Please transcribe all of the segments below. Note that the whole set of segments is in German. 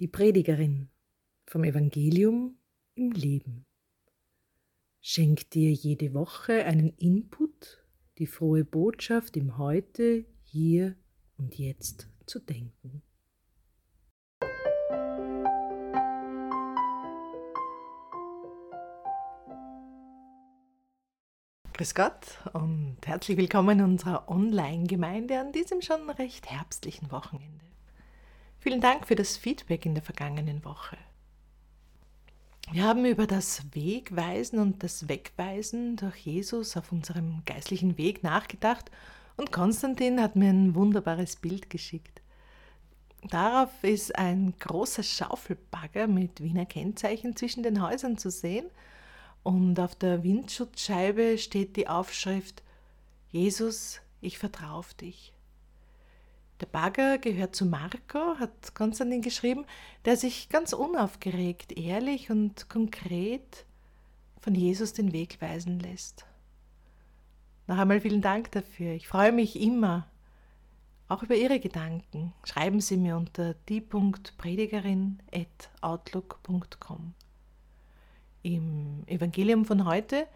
Die Predigerin vom Evangelium im Leben schenkt dir jede Woche einen Input, die frohe Botschaft im Heute, hier und jetzt zu denken. Grüß Gott und herzlich willkommen in unserer Online-Gemeinde an diesem schon recht herbstlichen Wochenende. Vielen Dank für das Feedback in der vergangenen Woche. Wir haben über das Wegweisen und das Wegweisen durch Jesus auf unserem geistlichen Weg nachgedacht und Konstantin hat mir ein wunderbares Bild geschickt. Darauf ist ein großer Schaufelbagger mit Wiener Kennzeichen zwischen den Häusern zu sehen und auf der Windschutzscheibe steht die Aufschrift Jesus, ich vertraue auf dich. Der Bagger gehört zu Marco, hat Konstantin geschrieben, der sich ganz unaufgeregt, ehrlich und konkret von Jesus den Weg weisen lässt. Noch einmal vielen Dank dafür. Ich freue mich immer, auch über Ihre Gedanken. Schreiben Sie mir unter die.predigerin.outlook.com. Im Evangelium von heute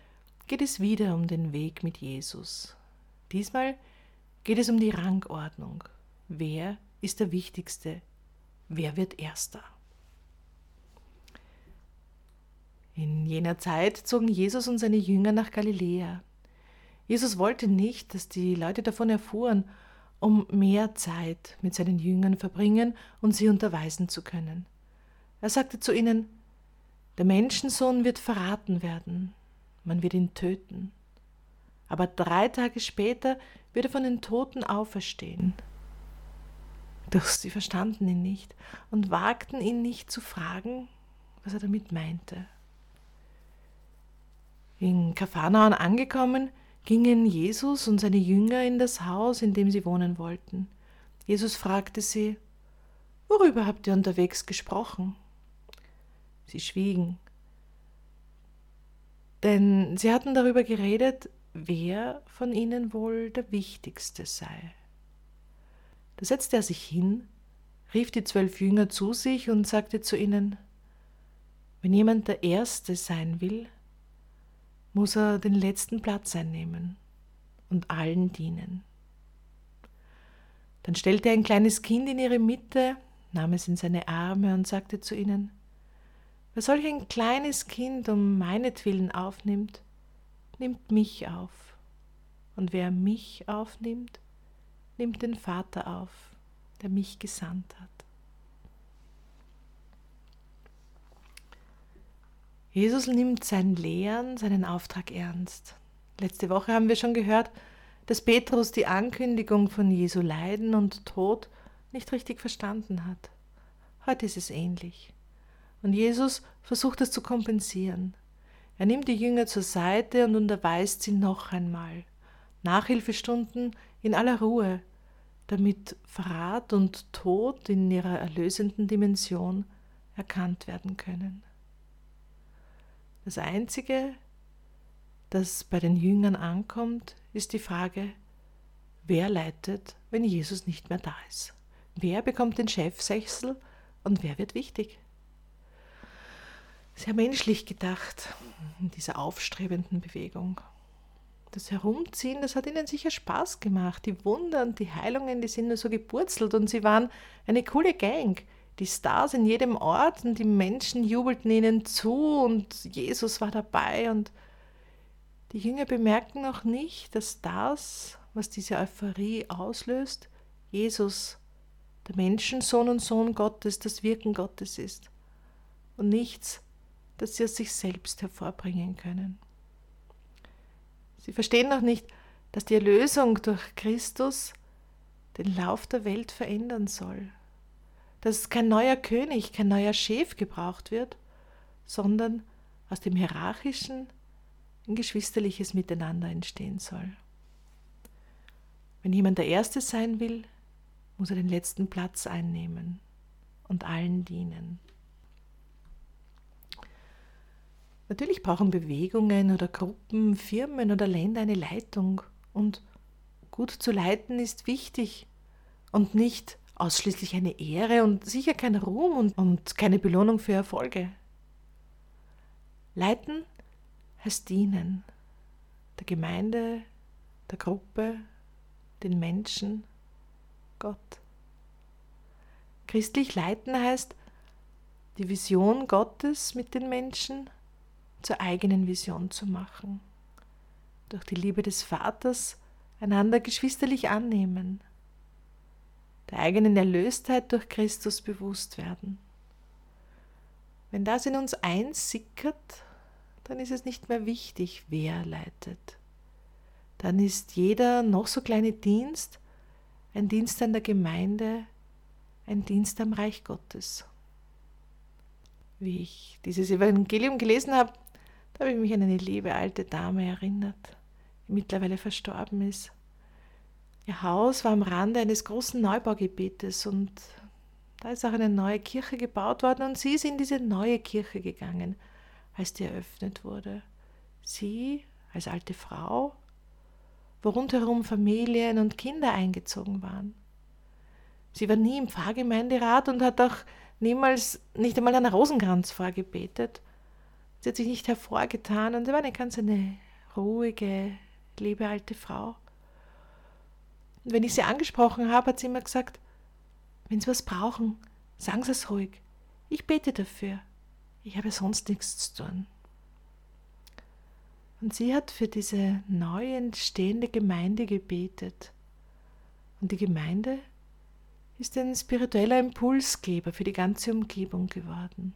geht es wieder um den Weg mit Jesus. Diesmal geht es um die Rangordnung. Wer ist der Wichtigste? Wer wird Erster? In jener Zeit zogen Jesus und seine Jünger nach Galiläa. Jesus wollte nicht, dass die Leute davon erfuhren, um mehr Zeit mit seinen Jüngern verbringen und sie unterweisen zu können. Er sagte zu ihnen, der Menschensohn wird verraten werden, man wird ihn töten. Aber drei Tage später wird er von den Toten auferstehen. Doch sie verstanden ihn nicht und wagten ihn nicht zu fragen, was er damit meinte. In Kapharnaum angekommen, gingen Jesus und seine Jünger in das Haus, in dem sie wohnen wollten. Jesus fragte sie, Worüber habt ihr unterwegs gesprochen? Sie schwiegen. Denn sie hatten darüber geredet, wer von ihnen wohl der Wichtigste sei. Da setzte er sich hin, rief die zwölf Jünger zu sich und sagte zu ihnen, wenn jemand der Erste sein will, muss er den letzten Platz einnehmen und allen dienen. Dann stellte er ein kleines Kind in ihre Mitte, nahm es in seine Arme und sagte zu ihnen, Wer solch ein kleines Kind um meinetwillen aufnimmt, nimmt mich auf. Und wer mich aufnimmt, nimmt den Vater auf, der mich gesandt hat. Jesus nimmt sein Lehren, seinen Auftrag ernst. Letzte Woche haben wir schon gehört, dass Petrus die Ankündigung von Jesu Leiden und Tod nicht richtig verstanden hat. Heute ist es ähnlich. Und Jesus versucht es zu kompensieren. Er nimmt die Jünger zur Seite und unterweist sie noch einmal. Nachhilfestunden in aller Ruhe, damit Verrat und Tod in ihrer erlösenden Dimension erkannt werden können. Das Einzige, das bei den Jüngern ankommt, ist die Frage, wer leitet, wenn Jesus nicht mehr da ist? Wer bekommt den Chefsechsel und wer wird wichtig? sehr menschlich gedacht in dieser aufstrebenden Bewegung. Das Herumziehen, das hat ihnen sicher Spaß gemacht. Die Wunder und die Heilungen, die sind nur so gepurzelt und sie waren eine coole Gang. Die Stars in jedem Ort und die Menschen jubelten ihnen zu und Jesus war dabei und die Jünger bemerken noch nicht, dass das, was diese Euphorie auslöst, Jesus, der Menschensohn und Sohn Gottes, das Wirken Gottes ist. Und nichts das sie aus sich selbst hervorbringen können. Sie verstehen noch nicht, dass die Erlösung durch Christus den Lauf der Welt verändern soll, dass kein neuer König, kein neuer Chef gebraucht wird, sondern aus dem Hierarchischen ein geschwisterliches Miteinander entstehen soll. Wenn jemand der Erste sein will, muss er den letzten Platz einnehmen und allen dienen. Natürlich brauchen Bewegungen oder Gruppen, Firmen oder Länder eine Leitung. Und gut zu leiten ist wichtig und nicht ausschließlich eine Ehre und sicher kein Ruhm und, und keine Belohnung für Erfolge. Leiten heißt dienen, der Gemeinde, der Gruppe, den Menschen, Gott. Christlich leiten heißt, die Vision Gottes mit den Menschen zur eigenen Vision zu machen. Durch die Liebe des Vaters einander geschwisterlich annehmen, der eigenen Erlöstheit durch Christus bewusst werden. Wenn das in uns einsickert, dann ist es nicht mehr wichtig, wer leitet. Dann ist jeder noch so kleine Dienst ein Dienst an der Gemeinde, ein Dienst am Reich Gottes. Wie ich dieses Evangelium gelesen habe, da habe ich mich an eine liebe alte Dame erinnert, die mittlerweile verstorben ist. Ihr Haus war am Rande eines großen Neubaugebetes und da ist auch eine neue Kirche gebaut worden und sie ist in diese neue Kirche gegangen, als die eröffnet wurde. Sie als alte Frau, wo rundherum Familien und Kinder eingezogen waren. Sie war nie im Pfarrgemeinderat und hat auch niemals, nicht einmal einen Rosenkranz vorgebetet. Sie hat sich nicht hervorgetan und sie war eine ganz eine ruhige, liebe alte Frau. Und wenn ich sie angesprochen habe, hat sie immer gesagt, wenn Sie was brauchen, sagen Sie es ruhig. Ich bete dafür. Ich habe sonst nichts zu tun. Und sie hat für diese neu entstehende Gemeinde gebetet. Und die Gemeinde ist ein spiritueller Impulsgeber für die ganze Umgebung geworden.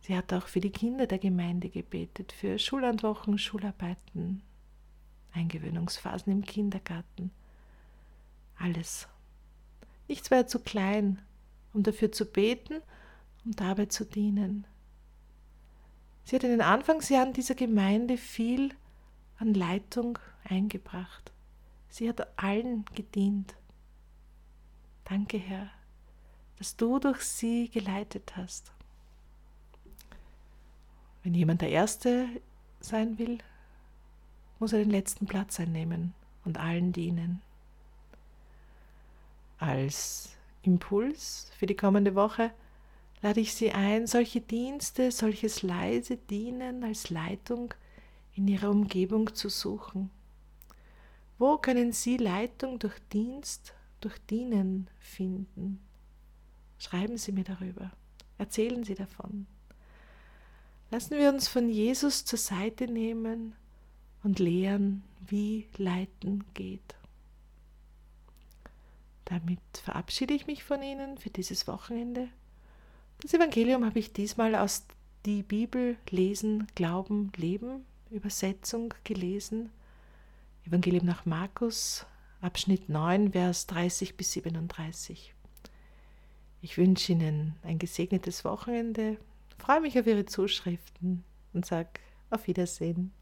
Sie hat auch für die Kinder der Gemeinde gebetet, für Schullandwochen, Schularbeiten, Eingewöhnungsphasen im Kindergarten. Alles. Nichts war zu klein, um dafür zu beten und dabei zu dienen. Sie hat in den Anfangsjahren dieser Gemeinde viel an Leitung eingebracht. Sie hat allen gedient. Danke, Herr, dass du durch sie geleitet hast. Wenn jemand der Erste sein will, muss er den letzten Platz einnehmen und allen dienen. Als Impuls für die kommende Woche lade ich Sie ein, solche Dienste, solches leise Dienen als Leitung in Ihrer Umgebung zu suchen. Wo können Sie Leitung durch Dienst, durch Dienen finden? Schreiben Sie mir darüber. Erzählen Sie davon. Lassen wir uns von Jesus zur Seite nehmen und lehren, wie Leiten geht. Damit verabschiede ich mich von Ihnen für dieses Wochenende. Das Evangelium habe ich diesmal aus die Bibel lesen, Glauben, Leben Übersetzung gelesen. Evangelium nach Markus, Abschnitt 9, Vers 30 bis 37. Ich wünsche Ihnen ein gesegnetes Wochenende, freue mich auf Ihre Zuschriften und sage auf Wiedersehen.